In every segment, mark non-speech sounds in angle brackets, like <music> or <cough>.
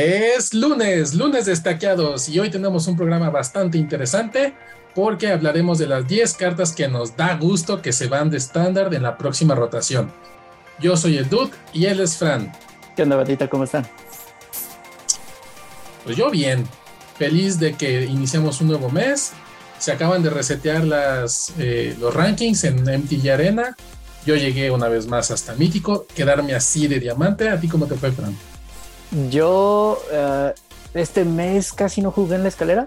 Es lunes, lunes destaqueados y hoy tenemos un programa bastante interesante porque hablaremos de las 10 cartas que nos da gusto que se van de estándar en la próxima rotación. Yo soy el Dude y él es Fran. ¿Qué onda, Batita? ¿Cómo están? Pues yo bien, feliz de que iniciamos un nuevo mes. Se acaban de resetear las, eh, los rankings en MTG Arena. Yo llegué una vez más hasta Mítico, quedarme así de diamante. ¿A ti cómo te fue, Fran? Yo uh, este mes casi no jugué en la escalera.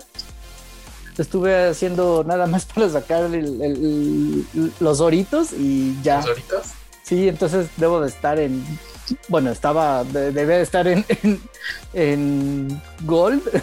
Estuve haciendo nada más <laughs> para sacar el, el, los oritos y ya. ¿Los oritos? Sí, entonces debo de estar en. Bueno, estaba. De, debía de estar en, en, en, Gold. <laughs>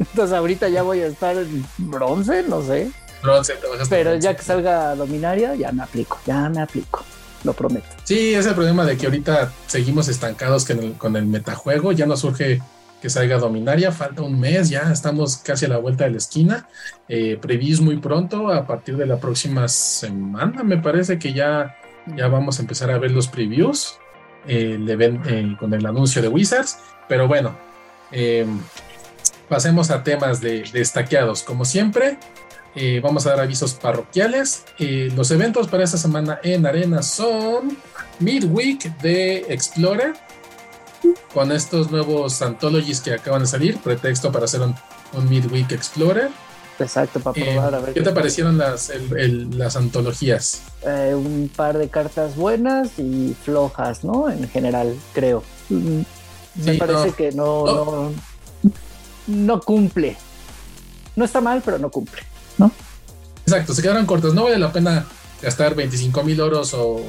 Entonces ahorita ya voy a estar en bronce, no sé. Bronce, te Pero bronce. ya que salga Dominaria, ya me aplico, ya me aplico lo prometo. Sí, es el problema de que ahorita seguimos estancados con el, el metajuego, ya nos surge que salga Dominaria, falta un mes, ya estamos casi a la vuelta de la esquina, eh, previews muy pronto, a partir de la próxima semana me parece que ya, ya vamos a empezar a ver los previews eh, eh, con el anuncio de Wizards, pero bueno, pasemos a temas de, de estaqueados, como siempre. Eh, vamos a dar avisos parroquiales. Eh, los eventos para esta semana en Arena son Midweek de Explorer, con estos nuevos anthologies que acaban de salir, pretexto para hacer un, un Midweek Explorer. Exacto, para probar eh, a ver. ¿Qué te parecieron las, el, el, las antologías? Un par de cartas buenas y flojas, ¿no? En general, creo. Me sí, parece no. que no, Oh. no, no cumple. No está mal, pero no cumple. Exacto, se quedaron cortos. No vale la pena gastar 25 mil oros o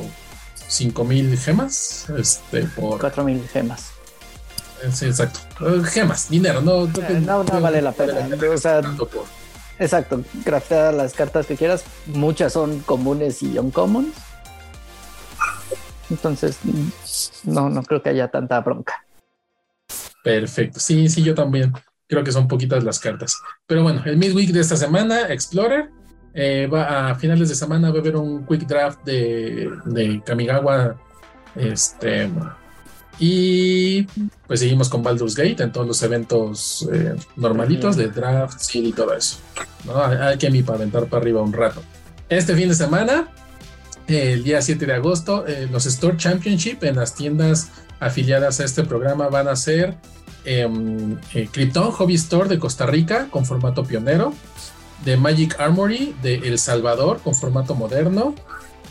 5 mil gemas este, por 4 mil gemas. Sí, exacto. Gemas, dinero, no, eh, no, no vale la pena. Vale la pena o sea, por... exacto, craftear las cartas que quieras. Muchas son comunes y uncommons. Entonces, no, no creo que haya tanta bronca. Perfecto. Sí, sí, yo también creo que son poquitas las cartas. Pero bueno, el midweek de esta semana, Explorer, eh, va a finales de semana va a haber un quick draft de, de Kamigawa. Este. Y pues seguimos con Baldur's Gate en todos los eventos eh, normalitos de draft, seed y todo eso. ¿no? Hay que mi para aventar para arriba un rato. Este fin de semana, el día 7 de agosto, eh, los Store Championship en las tiendas afiliadas a este programa van a ser eh, Krypton Hobby Store de Costa Rica con formato pionero, de Magic Armory de El Salvador con formato moderno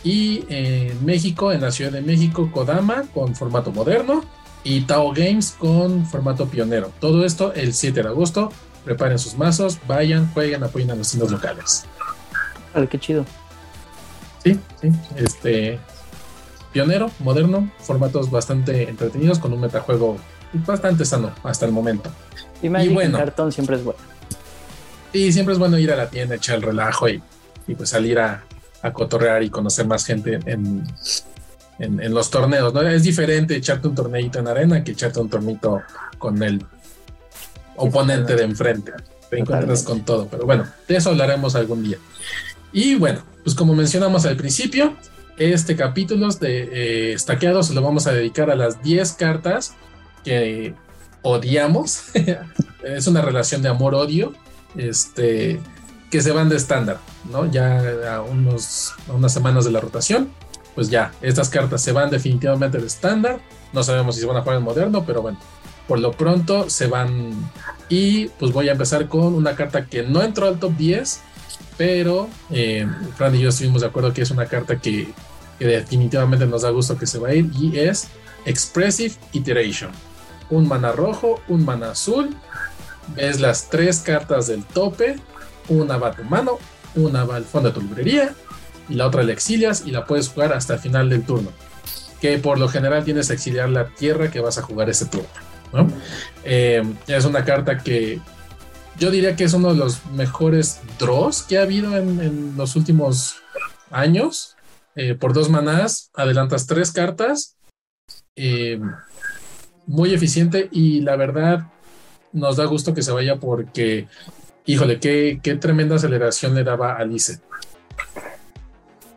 y en México, en la Ciudad de México, Kodama con formato moderno y Tao Games con formato pionero. Todo esto el 7 de agosto. Preparen sus mazos, vayan, jueguen, apoyen a los tiendas locales. Ay, qué chido. Sí, sí, este pionero, moderno, formatos bastante entretenidos con un metajuego bastante sano hasta el momento. Y, y bueno, cartón siempre es bueno. Y siempre es bueno ir a la tienda, echar el relajo y, y pues salir a, a, cotorrear y conocer más gente en, en, en, los torneos. ¿no? Es diferente echarte un torneito en arena que echarte un tornito con el oponente de enfrente. Te encuentras con todo, pero bueno, de eso hablaremos algún día. Y bueno, pues como mencionamos al principio, este capítulo de eh, estaqueados se lo vamos a dedicar a las 10 cartas que odiamos. <laughs> es una relación de amor-odio este, que se van de estándar, ¿no? Ya a, unos, unas semanas de la rotación, pues ya, estas cartas se van definitivamente de estándar. No sabemos si se van a jugar en moderno, pero bueno, por lo pronto se van. Y pues voy a empezar con una carta que no entró al top 10, pero eh, Fran y yo estuvimos de acuerdo que es una carta que, que definitivamente nos da gusto que se va a ir y es Expressive Iteration. Un mana rojo, un mana azul. Ves las tres cartas del tope. Una va a tu mano, una va al fondo de tu librería y la otra la exilias y la puedes jugar hasta el final del turno. Que por lo general tienes que exiliar la tierra que vas a jugar ese turno. ¿no? Eh, es una carta que yo diría que es uno de los mejores draws que ha habido en, en los últimos años. Eh, por dos manás, adelantas tres cartas. Eh, muy eficiente y la verdad nos da gusto que se vaya porque, híjole, qué, qué tremenda aceleración le daba a Alice.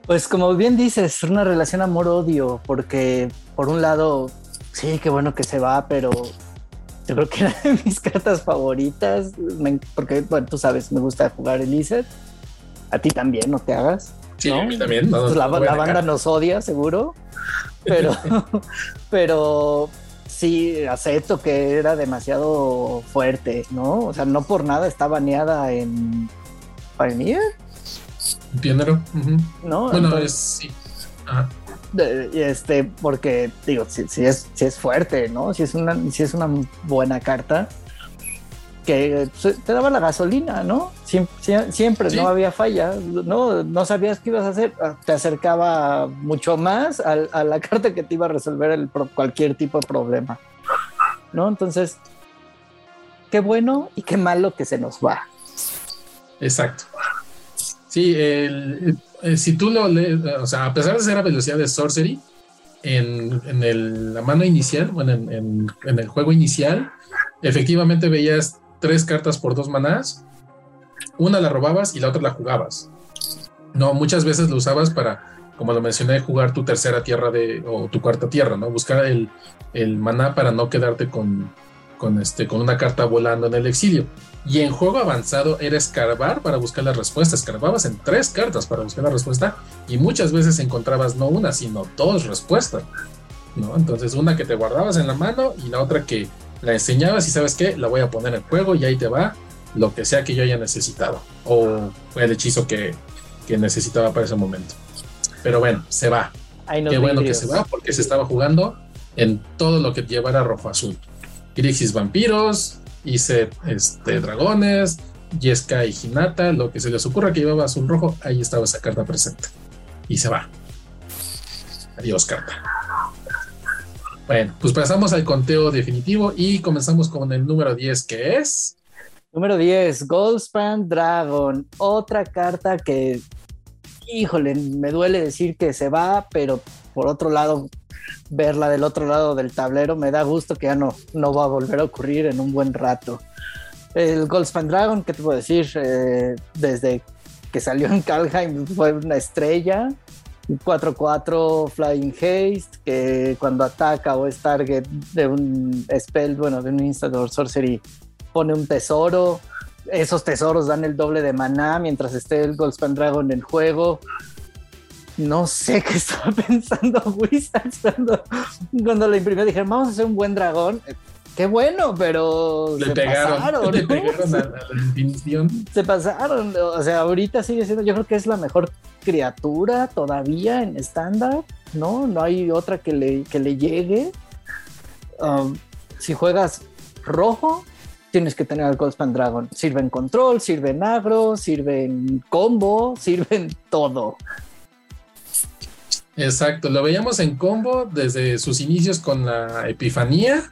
Pues como bien dices, es una relación amor-odio, porque por un lado, sí, qué bueno que se va, pero Yo creo que era de mis <laughs> cartas favoritas, porque, bueno, tú sabes, me gusta jugar Elizabeth. A ti también, no te hagas. Sí, a mí también. Pues la, banda nos odia, seguro. Pero, <laughs> pero sí, acepto que era demasiado fuerte, ¿no? O sea, no por nada está baneada en Pioneer. Pionero. No, bueno, es sí. Este, porque digo, si, es, si es fuerte, ¿no? Si es una, si es una buena carta que te daba la gasolina, ¿no? Siempre, no había falla, ¿no? No sabías qué ibas a hacer, ah, te acercaba mucho más a, la <laughs> carta que te iba a resolver el, cualquier tipo de problema, ¿no? Entonces, qué bueno y qué malo que se nos va. Exacto. Sí, el, si tú lo lees, o sea, a pesar de ser a velocidad de sorcery, en, en la mano inicial, bueno, en, en, el juego inicial, efectivamente veías tres cartas por dos manás, una la robabas y la otra la jugabas. No, muchas veces lo usabas para, como lo mencioné, jugar tu tercera tierra de, o tu cuarta tierra, ¿no? Buscar el, el maná para no quedarte con, con, este, con una carta volando en el exilio. Y en juego avanzado era escarbar para buscar la respuesta. Escarbabas en tres cartas para buscar la respuesta y muchas veces encontrabas no una, sino dos respuestas. ¿no? Entonces una que te guardabas en la mano y la otra que la enseñabas y sabes qué, la voy a poner en juego y ahí te va lo que sea que yo haya necesitado o fue el hechizo que, necesitaba para ese momento. Pero bueno, se va. Qué bueno que se va porque se estaba jugando en todo lo que llevara rojo azul. Grixis vampiros, hice este, dragones, Yesca y Hinata, lo que se les ocurra que llevaba azul rojo, ahí estaba esa carta presente. Y se va. Adiós, carta. Bueno, pues pasamos al conteo definitivo y comenzamos con el número 10, que es. Número 10, Goldspan Dragon. Otra carta que, híjole, me duele decir que se va, pero por otro lado, verla del otro lado del tablero me da gusto que ya no, no va a volver a ocurrir en un buen rato. El Goldspan Dragon, ¿qué te puedo decir? Eh, desde que salió en Kalheim fue una estrella 4-4 Flying Haste, que cuando ataca o es target de un spell, bueno, de un instalador sorcery, pone un tesoro. Esos tesoros dan el doble de maná mientras esté el Goldspan Dragon en juego. No sé qué <laughs> estaba pensando Wizards cuando, cuando lo imprimió. Dijeron, vamos a hacer un buen dragón. Qué bueno, pero le se pegaron, pasaron, <laughs> le pegaron a, la definición. Se pasaron, o sea, ahorita sigue siendo, yo creo que es la mejor criatura todavía en estándar, ¿no? No hay otra que le, que le llegue. Um, si juegas rojo, tienes que tener al Goldspan Dragon. Sirve en control, sirve en agro, sirve en combo, sirve en todo. Exacto, lo veíamos en combo desde sus inicios con la Epifanía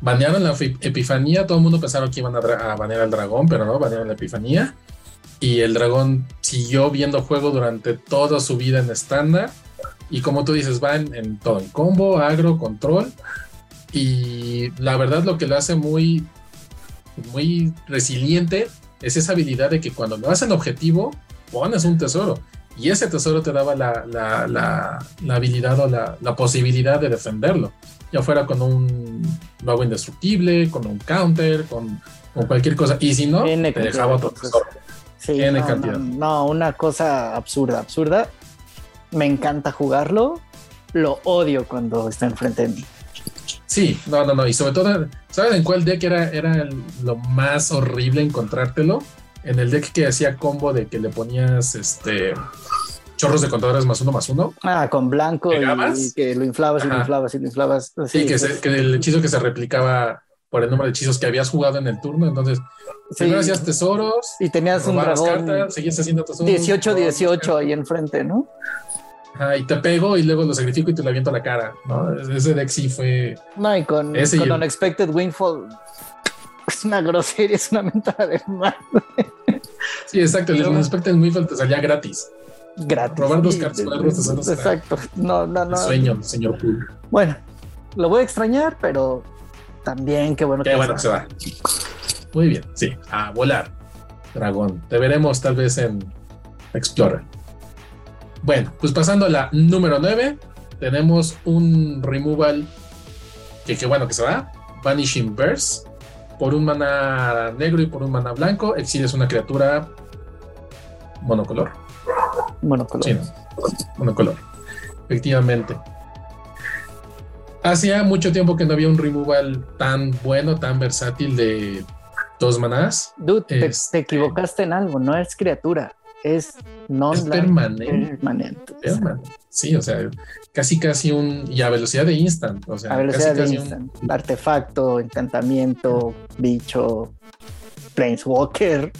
banearon la Epifanía, todo el mundo pensaron que iban a, banear al dragón, pero no, banearon la Epifanía. Y el dragón siguió viendo juego durante toda su vida en estándar. Y como tú dices, va en, todo, en combo, agro, control. Y la verdad lo que lo hace muy, muy resiliente es esa habilidad de que cuando lo hacen objetivo, pones un tesoro. Y ese tesoro te daba la, la, habilidad o la, posibilidad de defenderlo. Ya fuera con un mago indestructible, con un counter, con, cualquier cosa. Y si no, te dejaba otro tesoro. Sí, no, cantidad. No, una cosa absurda, absurda. Me encanta jugarlo. Lo odio cuando está enfrente de mí. Sí, no, no, no. Y sobre todo, ¿sabes en cuál deck era, era lo más horrible encontrártelo? en el deck que hacía combo de que le ponías este chorros de contadores más uno más uno. Ah, con blanco y, que lo inflabas y lo inflabas y lo inflabas. Sí, que, el hechizo que se replicaba por el número de hechizos que habías jugado en el turno. Entonces, primero hacías tesoros y tenías un dragón. Cartas, seguías haciendo tesoros. 18, 18 ahí enfrente, ¿no? Ajá, y te pego y luego lo sacrifico y te lo aviento a la cara, ¿no? Ese deck sí fue. No, y con, con Unexpected Windfall <laughs> es una grosería, es una mentada de mal. Sí, exacto. El Unexpected Windfall te salía gratis. Gratis. Probar dos cartas Exacto. No, no, no. Sueño, señor. Bueno, lo voy a extrañar, pero también qué bueno qué que bueno se va. Muy bien, sí. A volar. Dragón. Te veremos tal vez en Explorer. Bueno, pues pasando a la número 9, tenemos un removal que qué bueno que se va. Vanishing Verse. Por un mana negro y por un mana blanco, exiles una criatura monocolor. Monocolor. Sí, monocolor. Efectivamente. Hacía mucho tiempo que no había un removal tan bueno, tan versátil de dos manás. Dude, te, Es- te equivocaste en algo, no es criatura, es non Es permanente. permanente. Permanente. Sí, o sea, casi casi un. Y a velocidad de instant. O sea, A velocidad casi de casi un- instant. Artefacto, encantamiento, bicho, planeswalker.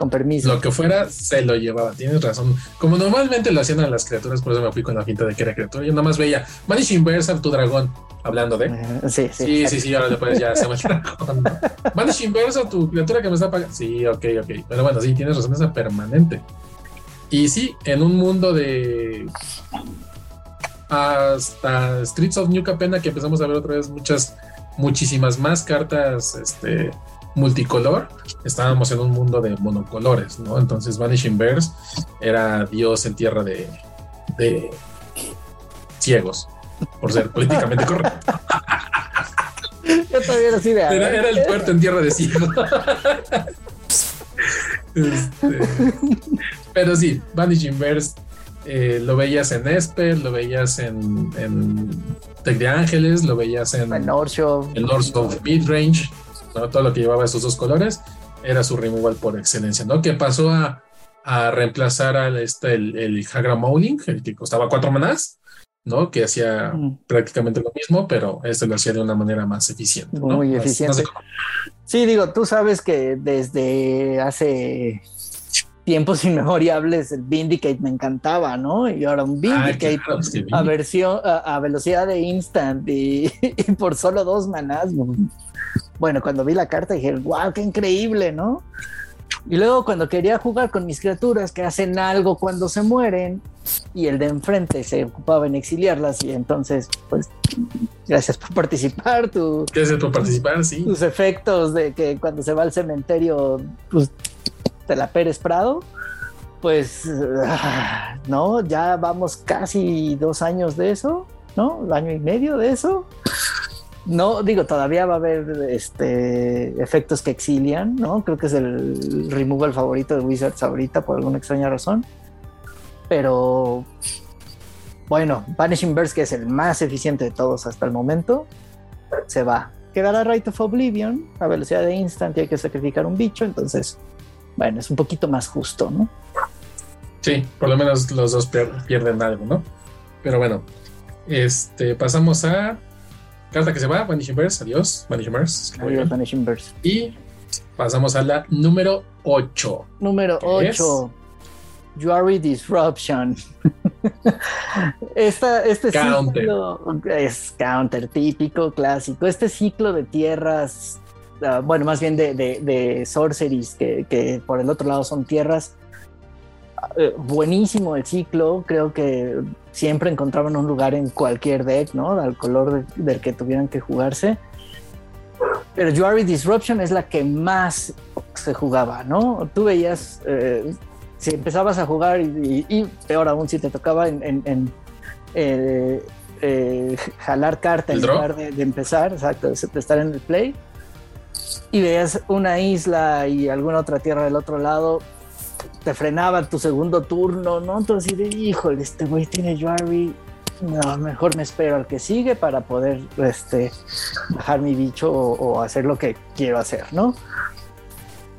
Con permiso. Lo que fuera se lo llevaba, tienes razón. Como normalmente lo hacían a las criaturas, por eso me fui con la finta de que era criatura. Yo nada más veía Vanish Inverse tu dragón, hablando de. Sí, sí. Sí, sí, sí, ahora después ya se me el dragón. <laughs> Inverse tu criatura que me está pagando. Sí, ok, ok. Pero bueno, sí, tienes razón, es permanente. Y sí, en un mundo de. Hasta Streets of New Capena, que empezamos a ver otra vez muchas, muchísimas más cartas este, multicolor, estábamos en un mundo de monocolores, ¿no? Entonces Vanishing Bears era Dios en tierra de, de ciegos, por ser políticamente correcto. Yo todavía de. Era, era el puerto en tierra de ciegos. Este, pero sí, Vanishing Bears eh, lo veías en Esper, lo veías en, en Tech de Ángeles, lo veías en, En Lords of Midrange, ¿no? todo lo que llevaba esos dos colores era su removal por excelencia, ¿no? Que pasó a, a reemplazar al este, el, el Hagra Mowling, el que costaba cuatro manás, ¿no? Que hacía Mm. prácticamente lo mismo, pero este lo hacía de una manera más eficiente. ¿no? Muy Más- eficiente. más. Sí, digo, tú sabes que desde hace tiempos <laughs> inmemoriales el Vindicate me encantaba, ¿no? Y ahora un Ah, Vindicate claro, a versión a, a velocidad de instant y, <laughs> y por solo dos manás. Bueno, cuando vi la carta dije, wow, qué increíble, ¿no? Y luego cuando quería jugar con mis criaturas que hacen algo cuando se mueren y el de enfrente se ocupaba en exiliarlas y entonces, pues, gracias por participar, tú Gracias por participar, sí. tus efectos de que cuando se va al cementerio, pues te la Pérez Prado, pues ah, no, ya vamos casi dos años de eso, ¿no? Un año y medio de eso. No, digo, todavía va a haber este, efectos que exilian, ¿no? Creo que es el removal favorito de Wizards ahorita por alguna extraña razón. Pero bueno, Vanishing Burst, que es el más eficiente de todos hasta el momento, se va. Quedará Right of Oblivion a velocidad de instant y hay que sacrificar un bicho, entonces, bueno, es un poquito más justo, ¿no? Sí, por lo menos los dos pier- pierden algo, ¿no? Pero bueno, este, pasamos a carta que se va, Vanishing Verse, adiós, Vanishing Verse. Adiós. Vanishing Burst. Y pasamos a la número 8. Número ¿Qué es? 8. Juari Disruption. <laughs> Esta, este Counter. ciclo es counter típico, clásico. Este ciclo de tierras, ah, bueno, más bien de, de, de sorceries, que, que por el otro lado son tierras. eh, buenísimo el ciclo, creo que siempre encontraban un lugar en cualquier deck, ¿no? Al color de- del que tuvieran que jugarse. Pero Juari Disruption es la que más se jugaba, ¿no? Tú veías, eh, si empezabas a jugar y, y- y peor aún si te tocaba en, en- en, eh, eh, jalar carta ¿El en lugar de, de empezar, exacto, de estar en el play, y veías una isla y alguna otra tierra del otro lado, te frenaba tu segundo turno, ¿no? Entonces, de, híjole, este güey tiene Juari, no, mejor me espero al que sigue para poder este, bajar mi bicho o, o hacer lo que quiero hacer, ¿no?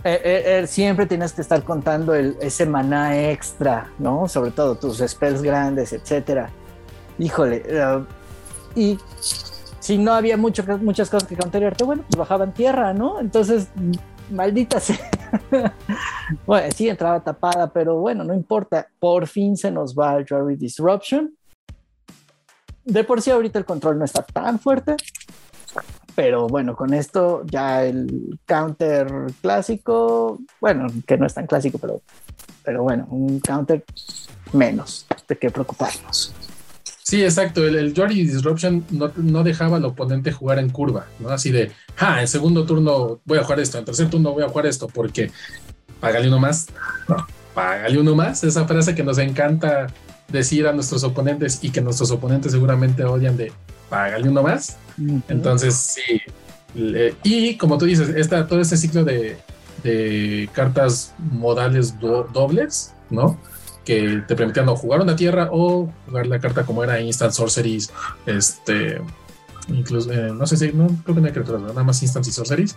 Eh, eh, eh, siempre tienes que estar contando el, ese maná extra, ¿no? Sobre todo tus spells grandes, etcétera. Híjole, eh, y si no había mucho, muchas cosas que counterarte, bueno, pues bajaban tierra, ¿no? Entonces, maldita sea. <laughs> bueno, sí, entraba tapada, pero bueno, no importa. Por fin se nos va el Jury Disruption. De por sí ahorita el control no está tan fuerte, pero bueno, con esto ya el counter clásico, bueno, que no es tan clásico, pero, pero bueno, un counter menos de qué preocuparnos. Sí, exacto. El, el Jory Disruption no, no dejaba al oponente jugar en curva, ¿no? Así de, ah, en segundo turno voy a jugar esto, en tercer turno voy a jugar esto, porque págale uno más. No, págale uno más. Esa frase que nos encanta decir a nuestros oponentes y que nuestros oponentes seguramente odian de págale uno más. Entonces, sí. y como tú dices, esta, todo este ciclo de, cartas modales dobles, ¿no? Que te permitían o jugar una tierra o jugar la carta como era Instant Sorceries, este, incluso, eh, no sé si, no creo que no hay criaturas, nada más Instant y Sorceries,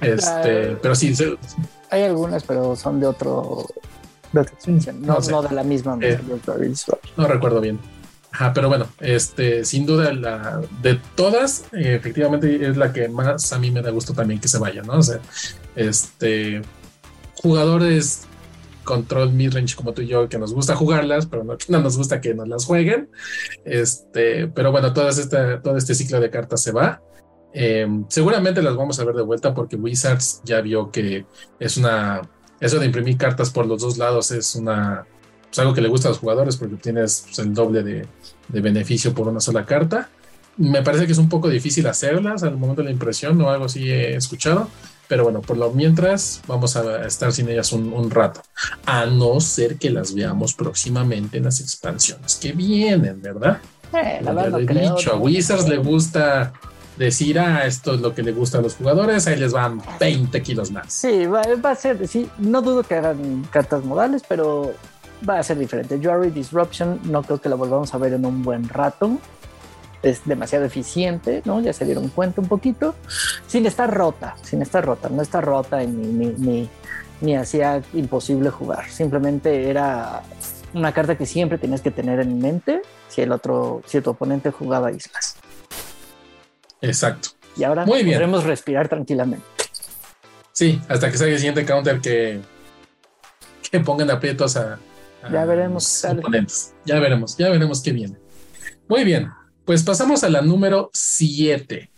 este, pero sí. hay algunas, pero son de otro, de otra no, no, de la misma. Eh, no recuerdo bien. Ajá, pero bueno, este, sin duda, la, de todas, efectivamente es la que más a mí me da gusto también que se vaya, ¿no? O sea, este, jugadores control midrange como tú y yo, que nos gusta jugarlas, pero no, no nos gusta que nos las jueguen. Este, pero bueno, todas esta, todo este ciclo de cartas se va. Em, seguramente las vamos a ver de vuelta porque Wizards ya vio que es una, eso de imprimir cartas por los dos lados es una pues, algo que le gusta a los jugadores porque tienes pues, el doble de, beneficio por una sola carta. Me parece que es un poco difícil hacerlas al momento de la impresión o algo así he escuchado. Pero bueno, por lo mientras vamos a estar sin ellas un, rato. A no ser que las veamos próximamente en las expansiones que vienen, ¿verdad? Eh, la verdad, he dicho, a Wizards le gusta decir, ah, esto es lo que le gusta a los jugadores, ahí les van 20 kilos más. Sí, va, va a ser, sí, no dudo que hagan cartas modales, pero va a ser diferente. Jury Disruption no creo que la volvamos a ver en un buen rato. Es demasiado eficiente, ¿no? Ya se dieron cuenta un poquito. Sin estar rota, sin estar rota. No está rota ni, ni, ni, hacía imposible jugar. Simplemente era una carta que siempre tienes que tener en mente si el otro, si tu oponente jugaba islas. Exacto. Y ahora podremos respirar tranquilamente. Sí, hasta que salga el siguiente counter que, que pongan aprietos a, ya veremos. Ya veremos, ya veremos qué viene. Muy bien, pues pasamos a la número 7.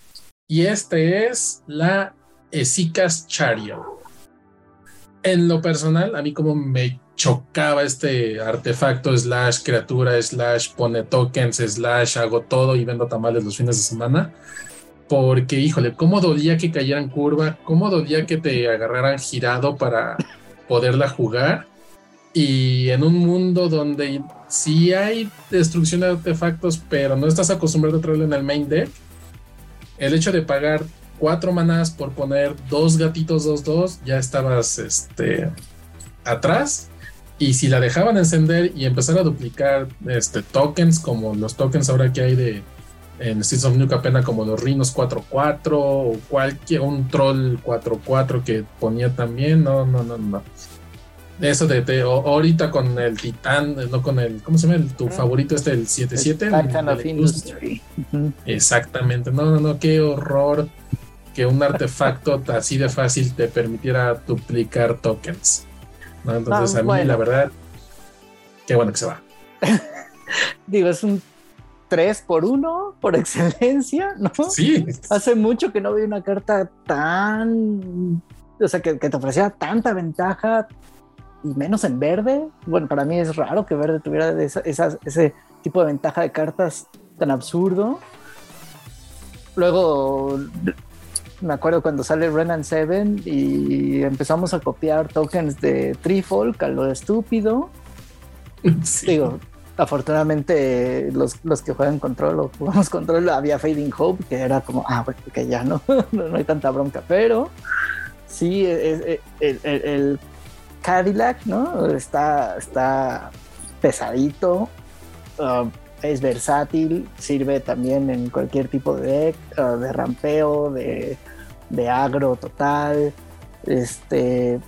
Y este es la Esicas Chario. En lo personal, a mí como me chocaba este artefacto slash criatura slash pone tokens slash hago todo y vendo tamales los fines de semana. Porque, híjole, cómo dolía que cayeran curva, cómo dolía que te agarraran girado para poderla jugar y en un mundo donde sí hay destrucción de artefactos, pero no estás acostumbrado a traerlo en el main deck, el hecho de pagar cuatro manás por poner dos gatitos 2-2, ya estabas este, atrás. Y si la dejaban encender y empezar a duplicar este, tokens, como los tokens ahora que hay de en Streets of New Capena, como los Rhinos 4-4 o cualquier un Troll 4-4 que ponía también, no, no, no, no. Eso de, ahorita con el Titán, no con el, ¿cómo se llama? tu favorito este, el 77. Titan of Industry. Exactamente, no, no, no, qué horror que un artefacto <laughs> así de fácil te permitiera duplicar tokens. Entonces ah, a mí la verdad, qué bueno que se va. <laughs> Digo, es un 3 por 1 por <laughs> excelencia, ¿no? Sí. Hace mucho que no vi una carta tan, o sea, que, que te ofrecía tanta ventaja y menos en verde. Bueno, para mí es raro que verde tuviera ese tipo de ventaja de cartas tan absurdo. Luego me acuerdo cuando sale Renan 7 y empezamos a copiar tokens de Trifolk a lo estúpido. <laughs> Digo, afortunadamente los, que juegan control o jugamos control había Fading Hope, que era como, ah, bueno, que ya no, <laughs> no, hay tanta bronca, pero sí, el, el Cadillac, ¿no? Está, está pesadito, uh, es versátil, sirve también en cualquier tipo de deck, uh, de rampeo, de, de, agro total. Este,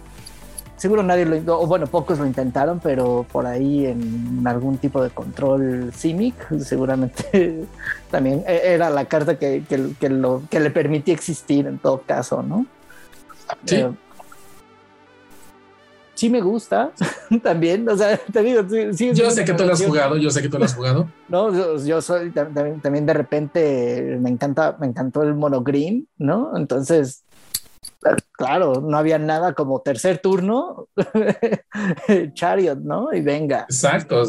seguro nadie lo, o bueno, pocos lo intentaron, pero por ahí en algún tipo de control Simic, seguramente <laughs> también e, era la carta que, lo, que le permitía existir en todo caso, ¿no? Sí. Eh, sí me gusta <laughs> también, o sea, te digo, sí, yo sé que tú lo has jugado, yo sé que tú lo has jugado. <laughs> no, yo, soy también, también, de repente me encanta, me encantó el monogreen, ¿no? Entonces, claro, no había nada como tercer turno, <laughs> Chariot, ¿no? Y venga. Exacto,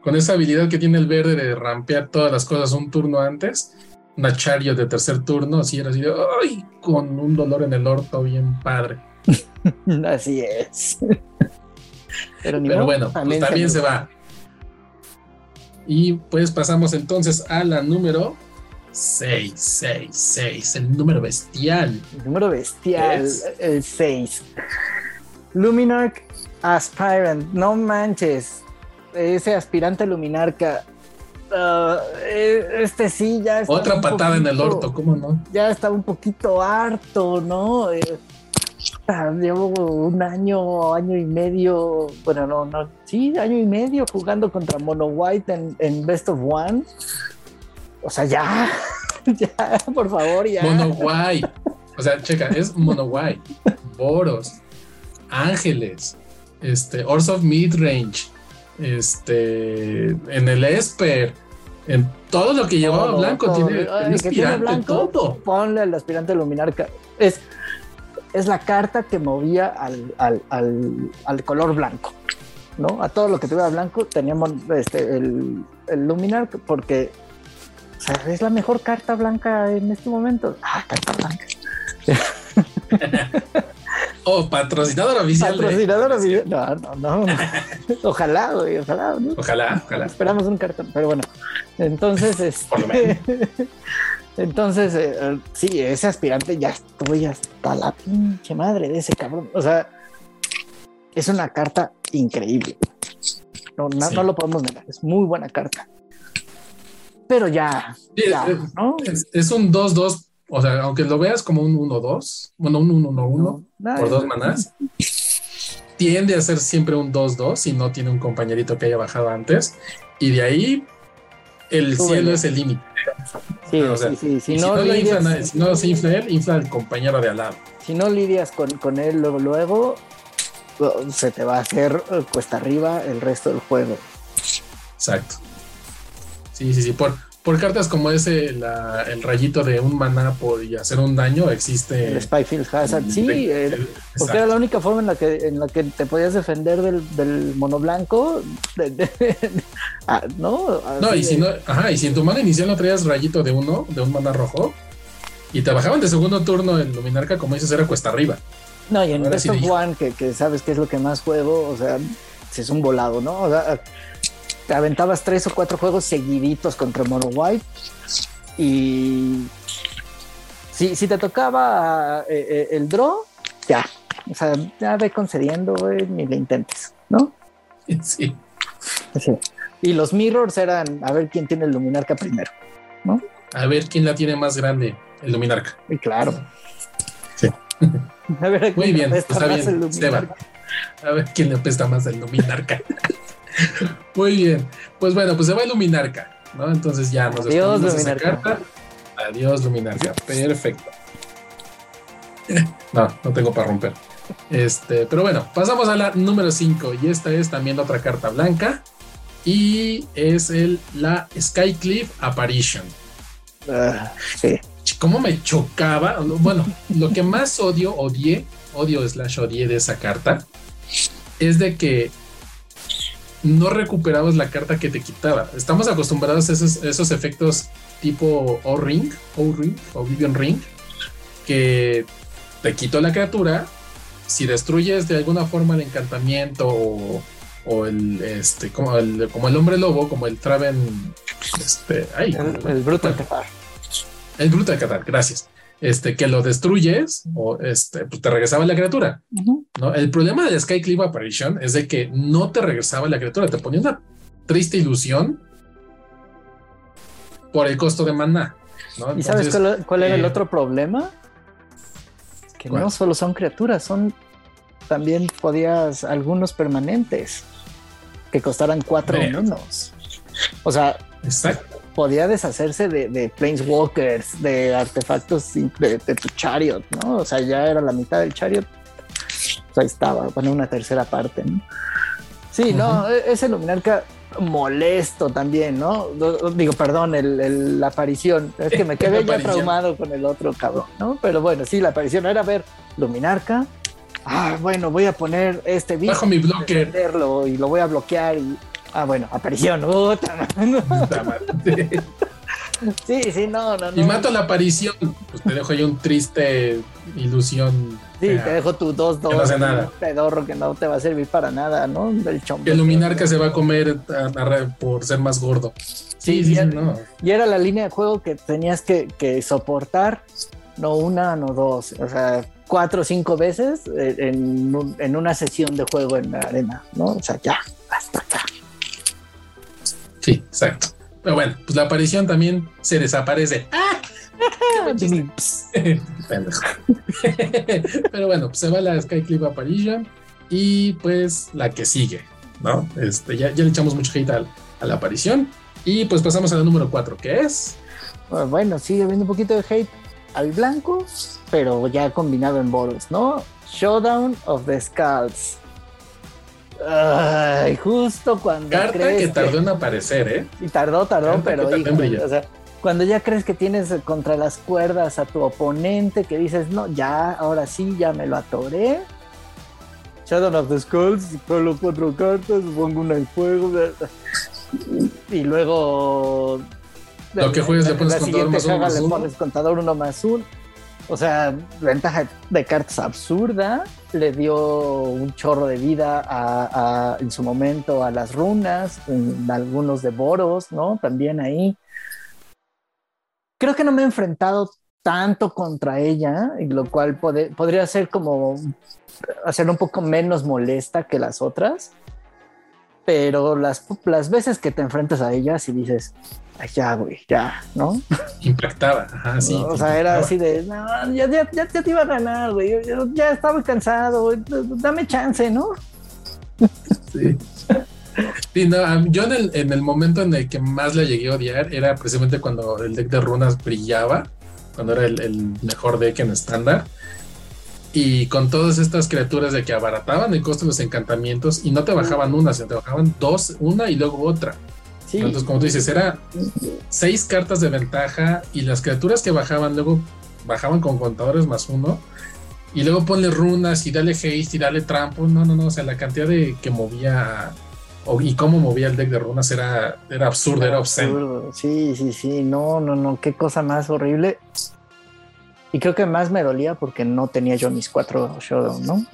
con esa habilidad que tiene el verde de rampear todas las cosas un turno antes, una Chariot de tercer turno, así era así de, ¡ay! Con un dolor en el orto bien padre. <laughs> Así es. <laughs> Pero, bueno, pues también, se, va. Y pues pasamos entonces a la número 6, 6, 6, el número bestial. El número bestial, el 6. Luminark Aspirant, no manches. Ese aspirante Luminarca. Uh, este sí, ya está. Otra patada en el orto, ¿cómo no? Ya estaba un poquito harto, ¿no? Eh, llevo un año, año y medio, bueno, no, no, sí, año y medio jugando contra Mono White en, en Best of One. O sea, ya, <laughs> ya, por favor, ya. Mono White. O sea, checa, es Mono White, Boros, Ángeles, este, Ors of Midrange, este, en el Esper, en todo lo que llevaba Blanco, tiene, el aspirante, todo. Ponle el aspirante luminar. Es, es la carta que movía al, al, al, color blanco. ¿no? A todo lo que tuviera blanco teníamos este, el, el Luminar porque es la mejor carta blanca en este momento. Ah, carta blanca. <laughs> oh, patrocinador oficial. Patrocinador oficial. No, no, no. <laughs> Ojalá, güey, ojalá. Ojalá, ojalá. Esperamos un cartón, pero bueno. Entonces, este, Entonces, eh, sí, ese aspirante ya estoy hasta la pinche madre de ese cabrón. O sea, es una carta increíble. No, no, lo podemos negar. Es muy buena carta. Pero ya, ¿no? es, un 2-2 o sea, aunque lo veas como un 1-2, bueno, un 1-1-1 por dos manás, tiende a ser siempre un 2-2 si no tiene un compañerito que haya bajado antes. Y de ahí el cielo es el límite. Sí, sí, sí. Si, no, lidias, si no se infla él, infla al compañero de al lado. Si no lidias con, con él luego, luego, se te va a hacer cuesta arriba el resto del juego. Exacto. Sí, sí, sí. Por, por cartas como ese, el rayito de un maná por y hacer un daño, existe. El Spyfield Hazard, sí, eh, porque era la única forma en la que, en la que te podías defender del, del mono blanco. <laughs> Ah, ¿No? no, y si no, ajá, y si en tu mano inicial no traías rayito de uno, de un maná rojo, y te bajaban de segundo turno el Luminarca, como dices, era cuesta arriba. No, y en el Best of One, que, que, sabes que es lo que más juego, o sea, si es un volado, ¿no? O sea, te aventabas tres o cuatro juegos seguiditos contra Mono White y si, si te tocaba eh, eh, el draw, ya, o sea, ya ve concediendo, ni le intentes, ¿no? Sí. Y los mirrors eran a ver quién tiene el Luminarca primero, ¿no? A ver quién la tiene más grande, el Luminarca. Y claro. Sí. <laughs> A ver, Muy bien, está bien, A ver quién le apesta más el Luminarca. <laughs> Muy bien. Pues bueno, pues se va a Luminarca, ¿no? Entonces ya nos Adiós, Luminarca. carta. Adiós, Luminarca. Perfecto. No, no tengo para romper. Este, pero bueno, pasamos a la número 5 y esta es también otra carta blanca y es el, la Skycliff Apparition. Ah, sí. ¿Cómo me chocaba? Bueno, lo que más odio, odié, odio slash odié de esa carta es de que no recuperabas la carta que te quitaba. Estamos acostumbrados a esos, efectos tipo O-Ring, O-Ring, Oblivion Ring, que te quito la criatura. Si destruyes de alguna forma el encantamiento o, el este como el como el hombre lobo, como el Traven este, ay, el, el Brutal Catar. El Brutal Catar, gracias este, que lo destruyes o este, pues te regresaba la criatura. ¿no? El problema de Skycliff Apparition es de que no te regresaba la criatura, te ponía una triste ilusión por el costo de maná. ¿Y sabes cuál, era el eh, otro problema? Que no solo son criaturas, son también podías algunos permanentes que costaran cuatro menos. O sea, Exacto podía deshacerse de, de planeswalkers, de artefactos de, tu chariot, ¿no? O sea, ya era la mitad del chariot. O ahí estaba, bueno, una tercera parte, ¿no? Sí, no, e, ese Luminarca molesto también, ¿no? Digo, perdón, el, la aparición. Es que me <laughs> quedé ya traumado con el otro cabrón, ¿no? Pero bueno, sí, la aparición era ver Luminarca. Ah, bueno, voy a poner este bicho. Bajo mi bloque. Y lo voy a bloquear y Ah, bueno, aparición. Sí, sí, no, no, no. Y mato la aparición, pues te dejo ahí un triste ilusión. Sí, te dejo tu 2-2. no hace nada. Pedorro que no te va a servir para nada, ¿no? Del chombo. El luminar que se va a comer por ser más gordo. Sí, sí, no. Y era la línea de juego que tenías que, que soportar, no una, no dos. O sea, cuatro o cinco veces en, en, una sesión de juego en la arena, ¿no? O sea, ya, hasta acá. Sí, exacto. Pero bueno, pues la aparición también se desaparece. <laughs> ¡Ah! <laughs> Pero bueno, pues se va la Skyclip Apparition y pues la que sigue, ¿no? Este, ya, ya le echamos mucho hate a, a la aparición y pues pasamos a la número 4, que es... Bueno, sigue habiendo un poquito de hate al blanco, pero ya combinado en Boros, ¿no? Showdown of the Skulls. Ay, justo cuando. Carta que tardó en aparecer, ¿eh? Y tardó, tardó, pero o sea, cuando ya crees que tienes contra las cuerdas a tu oponente, que dices, no, ya, ahora sí, ya me lo atoré. Shadow of the Skulls, solo cuatro cartas, pongo una en fuego. Y luego. Lo que juegues le pones contador más uno. Le pones contador uno más uno. O sea, ventaja de cartas absurda. Le dio un chorro de vida a, en su momento a las runas, en algunos de Boros, ¿no? También ahí. Creo que no me he enfrentado tanto contra ella, lo cual podría ser como hacerla un poco menos molesta que las otras. Pero las, las veces que te enfrentas a ella, si dices, ya, güey, ya, ¿no? Impactaba, ajá, sí. O sea, era así de, no, ya, ya, ya, te iba a ganar, güey, ya estaba cansado, güey, dame chance, ¿no? Sí. Sí, no, yo en el, en el momento en el que más la llegué a odiar era precisamente cuando el deck de runas brillaba, cuando era el, el mejor deck en estándar. Y con todas estas criaturas de que abarataban el costo de los encantamientos y no te bajaban una, sino te bajaban dos, una y luego otra. Entonces, como tú dices, era seis cartas de ventaja y las criaturas que bajaban luego bajaban con contadores más uno. Y luego ponle runas y dale haste y dale trampo. No, no, no. O sea, la cantidad de que movía y cómo movía el deck de runas era, era absurdo, era, obsceno. Sí, sí, sí. No, no, no. Qué cosa más horrible. Y creo que más me dolía porque no tenía yo mis cuatro Showdown, ¿no?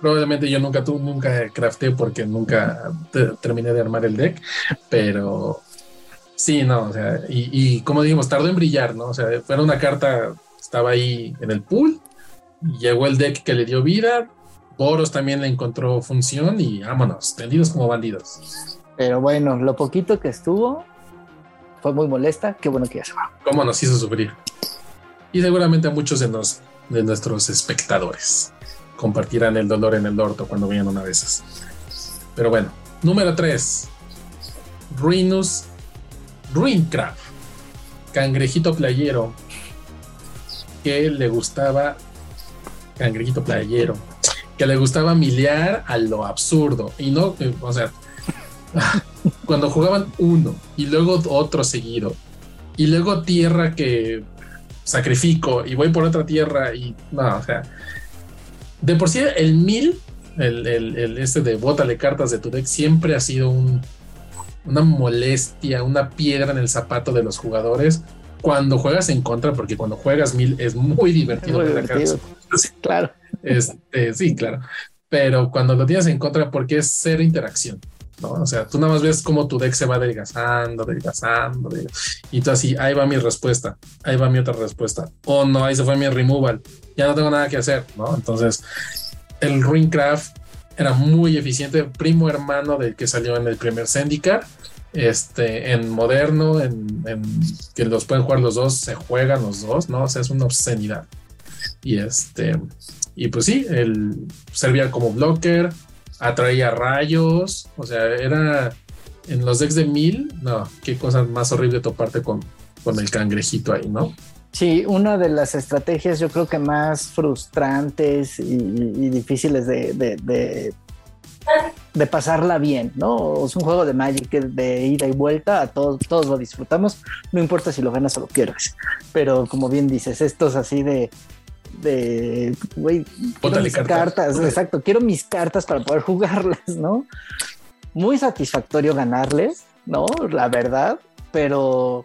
Probablemente yo nunca tuve, nunca crafté porque nunca terminé de armar el deck, pero sí, no, o sea, y, como dijimos, tardó en brillar, ¿no? O sea, fue una carta, estaba ahí en el pool, llegó el deck que le dio vida, Boros también le encontró función y vámonos, tendidos como bandidos. Pero bueno, lo poquito que estuvo fue muy molesta, qué bueno que ya se va. ¿Cómo nos hizo sufrir? Y seguramente a muchos de, nos, de nuestros espectadores compartirán el dolor en el orto cuando vean una de esas. Pero bueno, número 3. Ruinus Ruincraft. Cangrejito playero. Que le gustaba. Cangrejito playero. Que le gustaba miliar a lo absurdo. Y no, eh, o sea, <laughs> cuando jugaban uno y luego otro seguido. Y luego tierra que sacrifico y voy por otra tierra y no, o sea, de por sí, el mil, el, el, este de bótale cartas de tu deck, siempre ha sido un, una molestia, una piedra en el zapato de los jugadores cuando juegas en contra, porque cuando juegas mil es muy divertido. claro. Este, sí, claro. Pero cuando lo tienes en contra, porque es cero interacción. ¿No? O sea, tú nada más ves cómo tu deck se va adelgazando, adelgazando, y tú así, ahí va mi respuesta, ahí va mi otra respuesta. O no, ahí se fue mi removal, ya no tengo nada que hacer, ¿no? Entonces, el Ruincraft era muy eficiente, primo hermano del que salió en el primer Syndicate. Este, en moderno, en, que los pueden jugar los dos, se juegan los dos, ¿no? O sea, es una obscenidad. Y este, y pues sí, él servía como blocker, atraía rayos, o sea, era en los decks de mil, no, qué cosa más horrible toparte con, con el cangrejito ahí, ¿no? Sí, una de las estrategias yo creo que más frustrantes y, difíciles de, de, de, pasarla bien, ¿no? Es un juego de Magic de ida y vuelta, a todos, todos lo disfrutamos, no importa si lo ganas o lo pierdes, pero como bien dices, estos así de de, güey, mis cartas. exacto, quiero mis cartas para poder jugarlas, ¿no? Muy satisfactorio ganarles, ¿no? La verdad, pero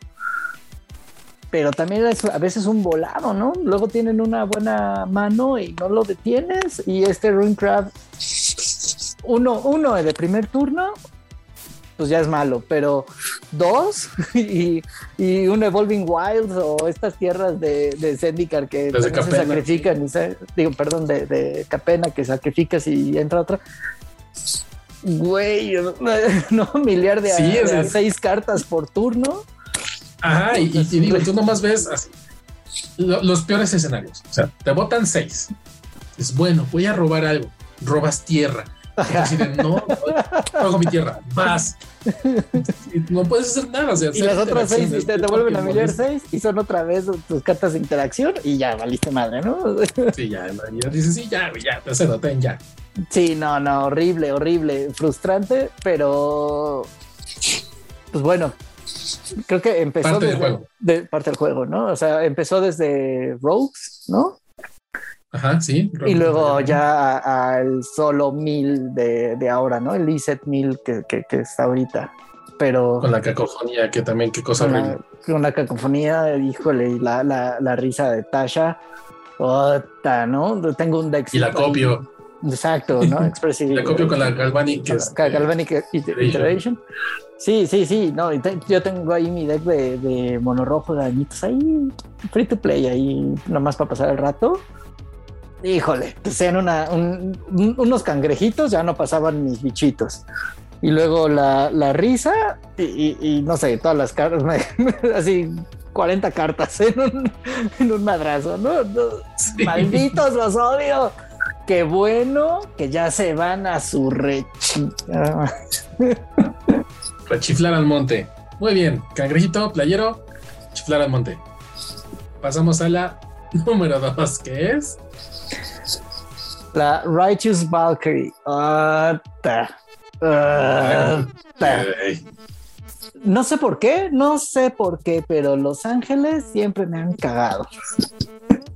pero también es a veces un volado, ¿no? Luego tienen una buena mano y no lo detienes. Y este Runecraft, uno, uno de primer turno, pues ya es malo, pero dos <laughs> y, y un Evolving Wilds o estas tierras de, de Zendikar que se sacrifican, y se- digo, perdón, de, de Capena que sacrificas y entra otra. Güey, <laughs> no, miliar de, Sí, de a seis cartas por turno. Ajá, y, y- y digo, tú nomás ves así, lo- los peores escenarios. O sea, te botan seis. Es bueno, voy a robar algo. Robas tierra. Así de, no, juego mi tierra. Y no puedes hacer nada. O sea, Y las otras seis te, te vuelven a molesta. seis y son otra vez tus cartas de interacción y ya valiste madre, ¿no? Sí, ya, ya dices, sí, ya, ya, te cedo, ten, ya. Sí, no, no, horrible, horrible, frustrante, pero pues bueno, creo que empezó Parte del desde- juego. de- parte del juego, ¿no? O sea, empezó desde Rogues, ¿no? Ajá, sí. Y luego ya al solo mil de, de ahora, ¿no? El Iset mil que, que, que está ahorita. Pero Con la cacofonía, que también, qué cosa con la, con la cacofonía, híjole, y la, la, la risa de Tasha. Ota, ¿no? Tengo un deck. Y la copio. Exacto, ¿no? <laughs> Expressive. La copio con la Galvanic, que es. Ca- Galvanic Iteration. Sí, sí, sí. No, te- yo tengo ahí mi deck de, de mono rojo de añitos ahí, free to play, ahí nomás para pasar el rato. Híjole, que sean una, un- un- unos cangrejitos, ya no pasaban mis bichitos. Y luego la, la risa y, y- y no sé, todas las cartas, <laughs> me- así 40 cartas en un, en un madrazo, ¿no? Sí. Malditos, los odio. Qué bueno que ya se van a su rechi. Ah, Para <laughs> chiflar al monte. Muy bien, cangrejito, playero, chiflar al monte. Pasamos a la <laughs> número dos, que es. La Righteous Valkyrie. Ah, ta. Ah, ta. No sé por qué, no sé por qué, pero Los Ángeles siempre me han cagado.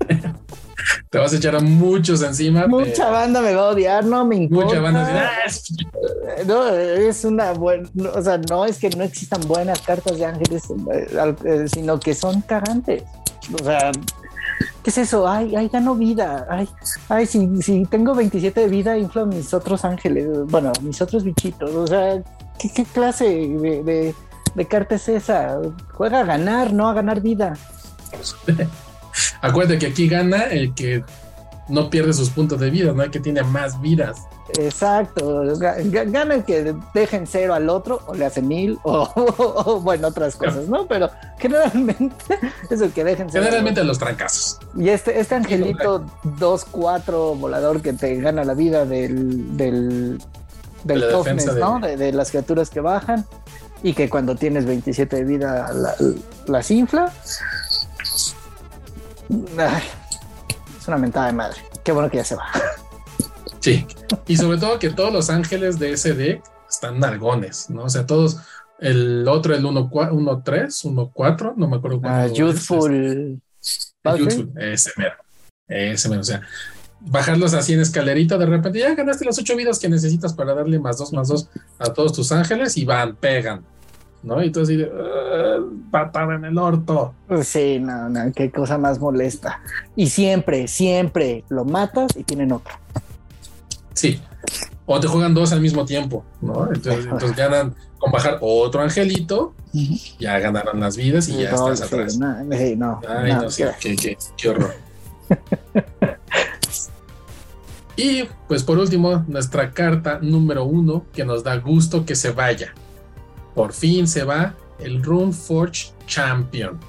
<laughs> te vas a echar a muchos encima. Mucha pero banda me va a odiar, no me importa. Mucha van a decir, "Ah, es- No, es una buena, o sea, no es que no existan buenas cartas de ángeles, eh, eh, sino que son cagantes. O sea, ¿qué es eso? Ay, ay, gano vida. Ay, ay, si, si tengo 27 de vida, inflo mis otros ángeles, bueno, mis otros bichitos. O sea, ¿qué, qué clase de, de- de carta es esa? Juega a ganar, no a ganar vida. <laughs> Acuérdate que aquí gana el que no pierde sus puntos de vida, no el que tiene más vidas. Exacto, Ga- ga- gana el que dejen cero al otro o le hace mil o, <laughs> o, bueno, otras cosas, ¿no? Pero generalmente <laughs> es el que dejen cero. al Generalmente los trancazos. Y este, este angelito 2-4 volador que te gana la vida del, del, del toughness, de- ¿no? De, de las criaturas que bajan y que cuando tienes 27 de vida la- las infla. Ay, es una mentada de madre. Qué bueno que ya se va. <laughs> Sí. Y sobre todo que todos los ángeles de ese deck están nargones, ¿no? O sea, todos. El otro, el 1-3, 1-4, no me acuerdo cuál. Ah, youthful. Youthful, ese mero. Ese mero. O sea, bajarlos así en escalerita, de repente ya ganaste las ocho vidas que necesitas para darle más dos, más dos a todos tus ángeles y van, pegan. ¿No? Y tú así de "Ah, patada en el orto. Sí, no, no, qué cosa más molesta. Y siempre, siempre lo matas y tienen otro. Sí. O te juegan dos al mismo tiempo, ¿no? Entonces, entonces ganan con bajar otro angelito, ya ganaron las vidas y ya estás sí, atrás. no, sí, no, Ay, no, sí, qué- qué horror. <laughs> y pues por último, nuestra carta número uno que nos da gusto que se vaya. Por fin se va el Rune Forge Champion.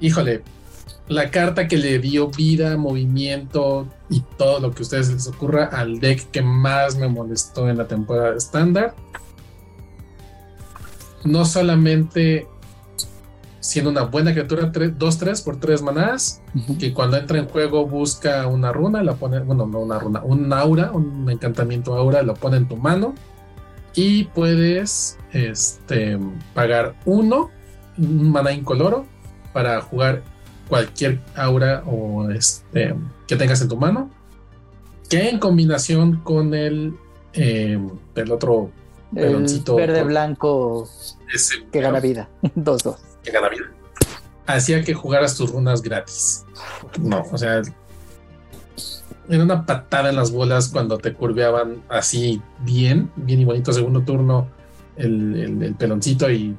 Híjole, la carta que le dio vida, movimiento y todo lo que a ustedes les ocurra al deck que más me molestó en la temporada estándar. No solamente siendo una buena criatura 2-3 por 3 manadas, que cuando entra en juego busca una runa, la pone, bueno, no una runa, un aura, un encantamiento aura, lo pone en tu mano y puedes este, pagar uno, un mana incoloro, para jugar cualquier aura o este, que tengas en tu mano, que en combinación con el, eh, el otro peloncito. verde blanco que gana vida. <laughs> 2-2. Que gana vida. Hacía que jugaras tus runas gratis. No, o sea, era una patada en las bolas cuando te curveaban así bien, bien y bonito. Segundo turno, el, peloncito y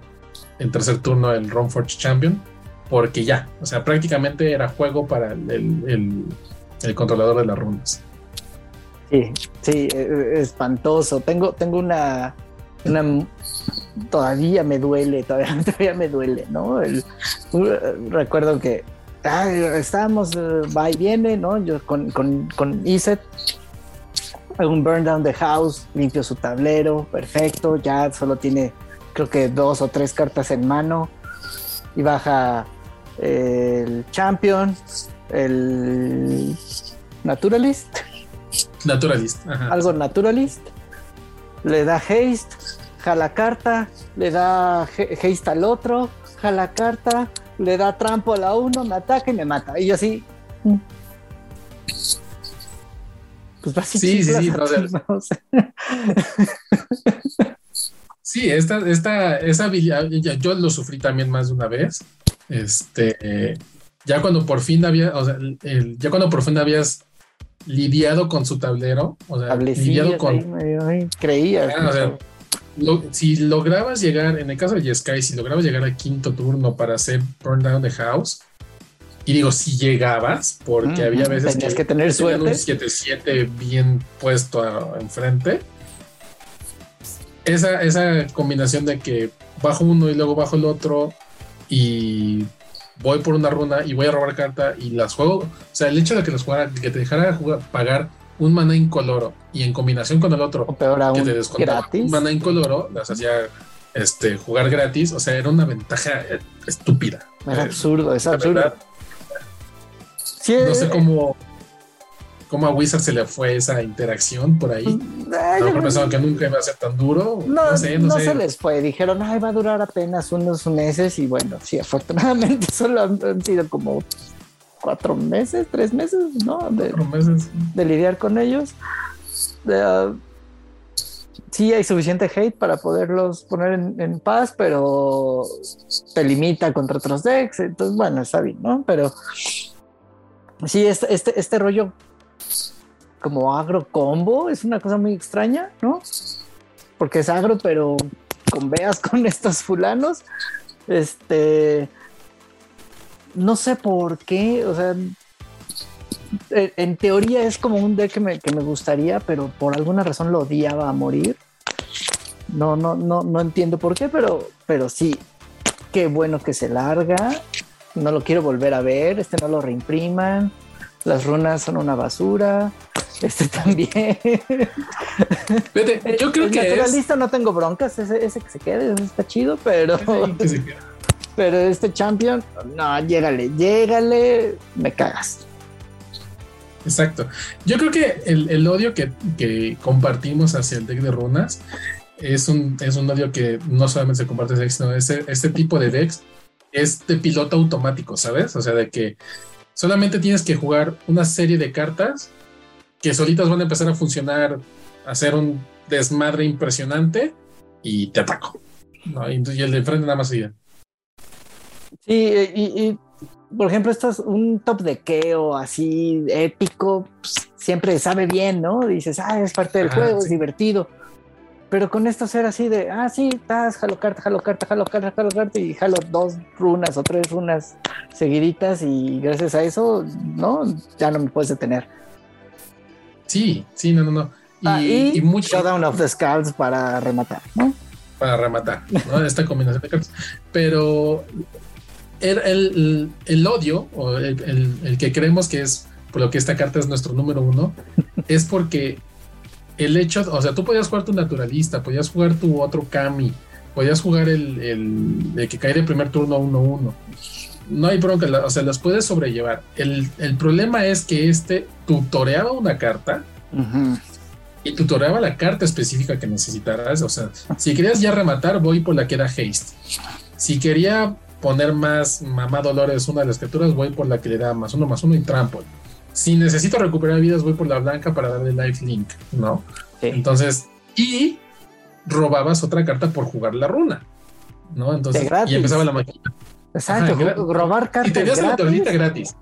en tercer turno, el Forge Champion. Porque ya, o sea, prácticamente era juego para el, el controlador de las runas. Sí, sí, e, e, espantoso. Tengo, tengo una, una todavía me duele, todavía, <laughs> me duele, ¿no? recuerdo que estábamos, eh, va y viene, ¿no? Yo con, con, con Iset, un burn down the house, limpio su tablero, perfecto, ya solo tiene creo que dos o tres cartas en mano y baja el champion, el naturalist Naturalist. Algo naturalist. Le da haste, jala carta, le da haste al otro, jala carta, le da trampo a la uno, me ataca y me mata. Y yo así. Pues básicamente. Sí, sí, sí. <laughs> sí, esta, esta, esa habilidad, yo lo sufrí también más de una vez. Este, ya cuando por fin había, o sea, ya cuando por fin habías lidiado con su tablero, o sea, lidiado con... creía. Ah, si lograbas llegar, en el caso de Sky, si lograbas llegar al quinto turno para hacer Burn Down the House, y digo, si llegabas, porque había veces que, que tener suerte. un 7-7 bien puesto enfrente. Esa, esa combinación de que bajo uno y luego bajo el otro y voy por una runa y voy a robar carta y las juego. O sea, el hecho de que los jugara, que te dejara jugar, pagar un mana incoloro y en combinación con el otro, que te descontaba un mana incoloro, las hacía este, jugar gratis. O sea, era una ventaja eh, estúpida. Es absurdo, es absurdo. no sé cómo cómo a Wizard se le fue esa interacción por ahí. No, pensaban que nunca iba a ser tan duro. No, no sé, no, no se les fue. Dijeron, ay, va a durar apenas unos meses. Y bueno, sí, afortunadamente <laughs> solo han, sido como cuatro meses, tres meses, ¿no? De, cuatro meses. De lidiar con ellos. sí hay suficiente hate para poderlos poner en, paz, pero te limita contra otros decks. Entonces, bueno, está bien, ¿no? Pero sí, este, este, este rollo como agro combo, es una cosa muy extraña, ¿no? Porque es agro, pero con veas <laughs> con estos fulanos. Este. No sé por qué, o sea. En teoría es como un deck que me, que me gustaría, pero por alguna razón lo odiaba a morir. No, no, no, no entiendo por qué, pero, pero sí, qué bueno que se larga. No lo quiero volver a ver, este no lo reimpriman. Las runas son una basura. Este también. Vete, yo creo el que. Naturalista no tengo broncas, ese, ese, que se quede, está chido, pero. <laughs> pero este champion, no, llégale, llégale, me cagas. Exacto. Yo creo que el, el odio que, que, compartimos hacia el deck de runas es un, es un odio que no solamente se comparte, sino este, este tipo de decks es de piloto automático, ¿sabes? O sea, de que solamente tienes que jugar una serie de cartas que solitas van a empezar a funcionar, a hacer un desmadre impresionante y te ataco. Y, el de enfrente nada más sigue. Sí, y, por ejemplo, esto es un top de keo así épico, pues, siempre sabe bien, ¿no? Dices, ah, es parte del juego, es divertido. Pero con esto ser así de, ah, sí, estás, jalo carta, jalo carta, jalo carta, jalo carta, y jalo dos runas o tres runas seguiditas, y gracias a eso, ¿no? Ya no me puedes detener. Sí, sí, no, no, no. Y, ah, y, mucho. Showdown of the Scouts para rematar, ¿no? Para rematar, ¿no? Esta combinación de cartas. Pero el, el, odio, o el, que creemos que es por lo que esta carta es nuestro número uno, <laughs> es porque el hecho, o sea, tú podías jugar tu naturalista, podías jugar tu otro Kami, podías jugar el, el, que cae de primer turno 1-1 no hay bronca, o sea, las puedes sobrellevar. El, problema es que este tutoreaba una carta y tutoreaba la carta específica que necesitaras. O sea, si querías ya rematar, voy por la que era haste. Si quería poner más mamá Dolores una de las criaturas, voy por la que le da más uno, más uno y trample. Si necesito recuperar vidas, voy por la blanca para darle life link, ¿no? Entonces, y robabas otra carta por jugar la runa, ¿no? Entonces, y empezaba la máquina. Exacto, robar cartas. Y tenías el naturalista gratis.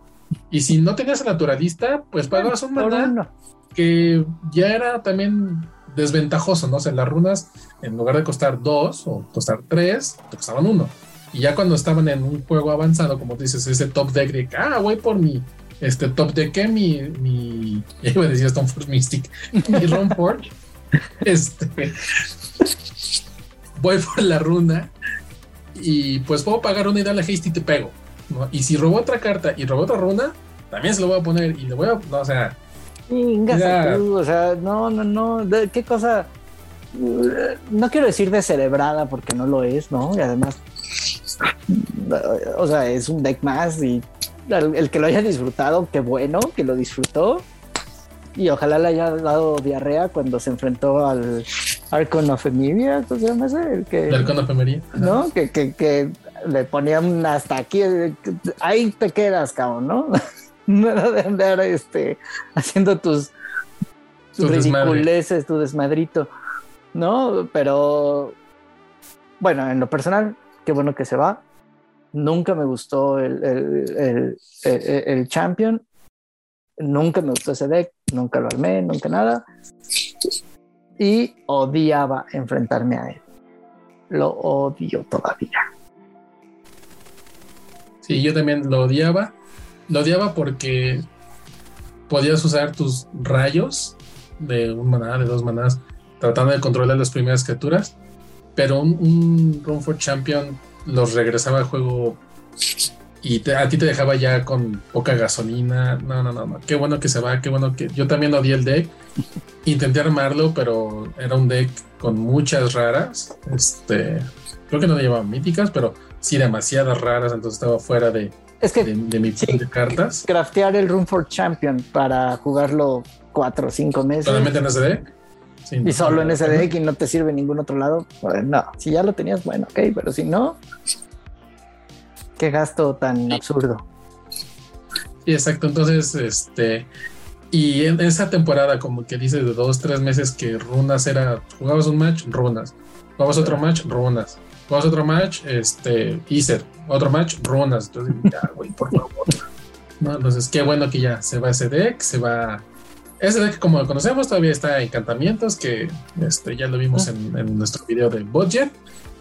Y si no tenías el naturalista, pues pagabas un maná que ya era también desventajoso, ¿no? O sea, las runas, en lugar de costar dos o costar tres, te costaban uno. Y ya cuando estaban en un juego avanzado, como dices, ese top deck de ah, voy por mi este top deck, que mi, mi, ya <laughs> iba a decir Stoneforge Mystic, mi <laughs> Romford, este, voy por la runa y pues puedo pagar una y darle haste y te pego. ¿No? Y si robo otra carta y robo otra runa, también se lo voy a poner y le voy a, no, o sea, o sea, no, no, no, qué cosa, no quiero decir descerebrada porque no lo es, ¿no? Y además, o sea, es un deck más y el, que lo haya disfrutado, qué bueno que lo disfrutó. Y ojalá le haya dado diarrea cuando se enfrentó al Arcon of Emilia, ¿cómo se llama ese? El que, Arcon of. ¿No? Que, que, que, le ponían hasta aquí, ahí te quedas, cabrón, ¿no? <laughs> Nada de andar este, haciendo tus, tus ridiculeces, tu desmadrito, ¿no? Pero bueno, en lo personal, qué bueno que se va. Nunca me gustó el, el, el, Champion. Nunca me gustó ese deck. Nunca lo armé, nunca nada. Y odiaba enfrentarme a él. Lo odio todavía. Sí, yo también lo odiaba. Lo odiaba porque podías usar tus rayos de un maná, de dos manás, tratando de controlar las primeras criaturas. Pero un, un Run for Champion los regresaba al juego y a ti te dejaba ya con poca gasolina. No, no, no, no. Qué bueno que se va, qué bueno que. Yo también odié el deck. <laughs> Intenté armarlo, pero era un deck con muchas raras. Este. Creo que no llevaba míticas, pero sí demasiadas raras, entonces estaba fuera de, es que, de, mi sí, de cartas. Craftear el Room for Champion para jugarlo cuatro o cinco meses. ¿Solamente en ese deck? y solo en ese deck y no te sirve en ningún otro lado. Pues, no, si ya lo tenías, bueno, ok, pero si no, qué gasto tan absurdo. Sí, exacto. Entonces, este, y en esa temporada, como que dice de dos, tres meses que runas era, jugabas un match, runas, jugabas otro match, runas, jugabas otro match, este, Iser, otro match, runas. Entonces, ya, güey, por favor. ¿No? Entonces, qué bueno que ya se va ese deck, se va ese deck, como lo conocemos, todavía está Encantamientos, que este, ya lo vimos en, nuestro video de Budget.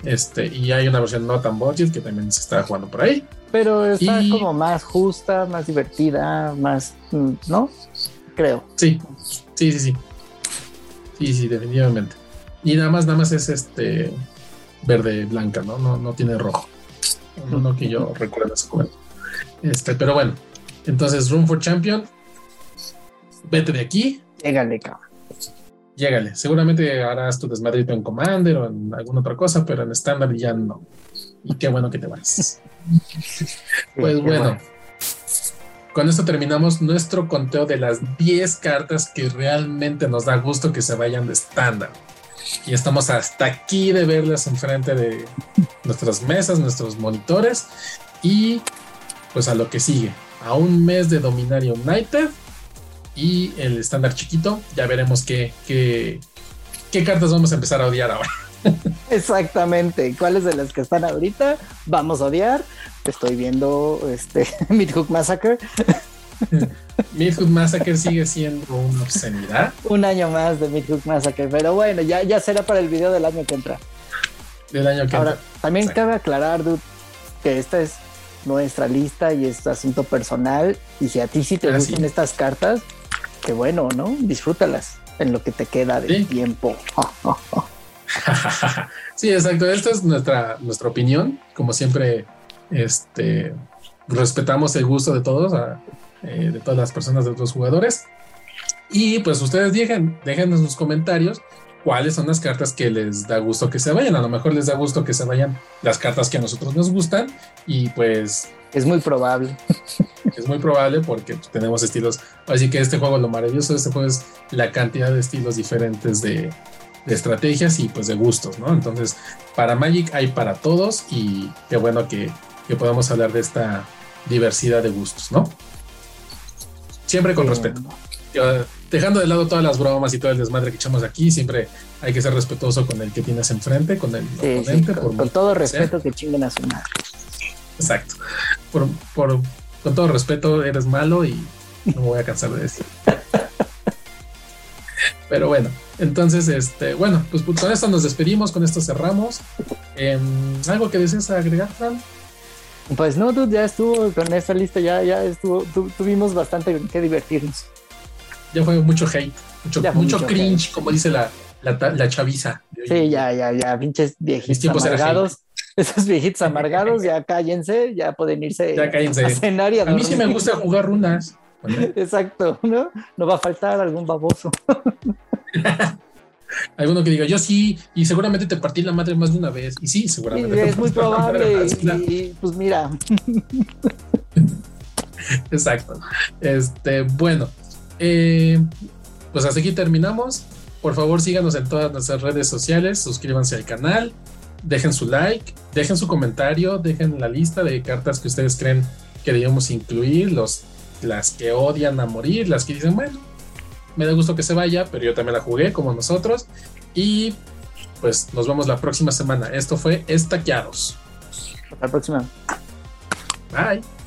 Este, y hay una versión no tan budget que también se está jugando por ahí. Pero está como más justa, más divertida, más, mm, ¿no? Creo. Sí, sí, sí, sí. Sí, sí, definitivamente. Y nada más, nada más es este verde blanca, ¿no? No, no tiene rojo. No, que yo <laughs> recuerdo ese juego. Este, pero bueno. Entonces, Room for Champion vete de aquí. Llégale, cabrón. Llégale. Seguramente harás tu desmadrito en Commander o en alguna otra cosa, pero en estándar ya no. Y qué bueno que te vas. <laughs> pues bueno. Con esto terminamos nuestro conteo de las 10 cartas que realmente nos da gusto que se vayan de estándar. Y estamos hasta aquí de verlas enfrente de nuestras mesas, nuestros monitores. Y pues a lo que sigue. A un mes de Dominario United y el estándar chiquito. Ya veremos qué, qué, qué cartas vamos a empezar a odiar ahora. <laughs> Exactamente. ¿Cuáles de las que están ahorita vamos a odiar? Estoy viendo este <laughs> Midhook Massacre. <laughs> Midhook Massacre sigue siendo una obscenidad. Un año más de Midhook Massacre, pero bueno, ya, ya será para el video del año que entra. Del año que Ahora, entra. También cabe aclarar, dude, que esta es nuestra lista y es asunto personal. Y si a ti sí te ah, gustan estas cartas, qué bueno, ¿no? Disfrútalas en lo que te queda de tiempo. <laughs> sí, exacto. Esta es nuestra, nuestra opinión. Como siempre, este, respetamos el gusto de todos, eh, de todas las personas, de los jugadores. Y pues ustedes dejen, dejen en sus comentarios cuáles son las cartas que les da gusto que se vayan. A lo mejor les da gusto que se vayan las cartas que a nosotros nos gustan y pues... Es muy probable. Es muy probable porque tenemos estilos. Así que este juego, lo maravilloso de este juego es la cantidad de estilos diferentes de, estrategias y pues de gustos, ¿no? Entonces, para Magic hay para todos y qué bueno que, que podamos hablar de esta diversidad de gustos, ¿no? Siempre con respeto. dejando de lado todas las bromas y todo el desmadre que echamos aquí, siempre hay que ser respetuoso con el que tienes enfrente, con el oponente. con, todo respeto que chinguen a su madre. Exacto. Por, con todo respeto, eres malo y no me voy a cansar de decir. <laughs> Pero bueno, entonces, este, bueno, pues, pues con esto nos despedimos, con esto cerramos. Em, ¿Algo que desees agregar, Fran? Pues no, tú ya estuvo con esta lista, ya, ya estuvo, tuvimos bastante que divertirnos. Ya fue mucho hate, mucho, cringe, como dice la, la, chaviza. Sí, ya, ya, ya, pinches viejitos amargados. <laughs> Esos viejitos amargados, ya cállense, ya pueden irse ya cállense. a cenar a, mí sí me gusta jugar runas. <laughs> Exacto, ¿no? No va a faltar algún baboso. <laughs> Alguno que diga, yo sí, y seguramente te partí la madre más de una vez. Y sí, seguramente. es muy probable. Y, pues mira. <laughs> Exacto. Este, bueno, eh, pues hasta aquí terminamos. Por favor, síganos en todas nuestras redes sociales, suscríbanse al canal, dejen su like, dejen su comentario, dejen la lista de cartas que ustedes creen que debemos incluir, los, las que odian a morir, las que dicen, bueno, me da gusto que se vaya, pero yo también la jugué como nosotros. Y pues nos vemos la próxima semana. Esto fue Estaqueados. Hasta la próxima. Bye.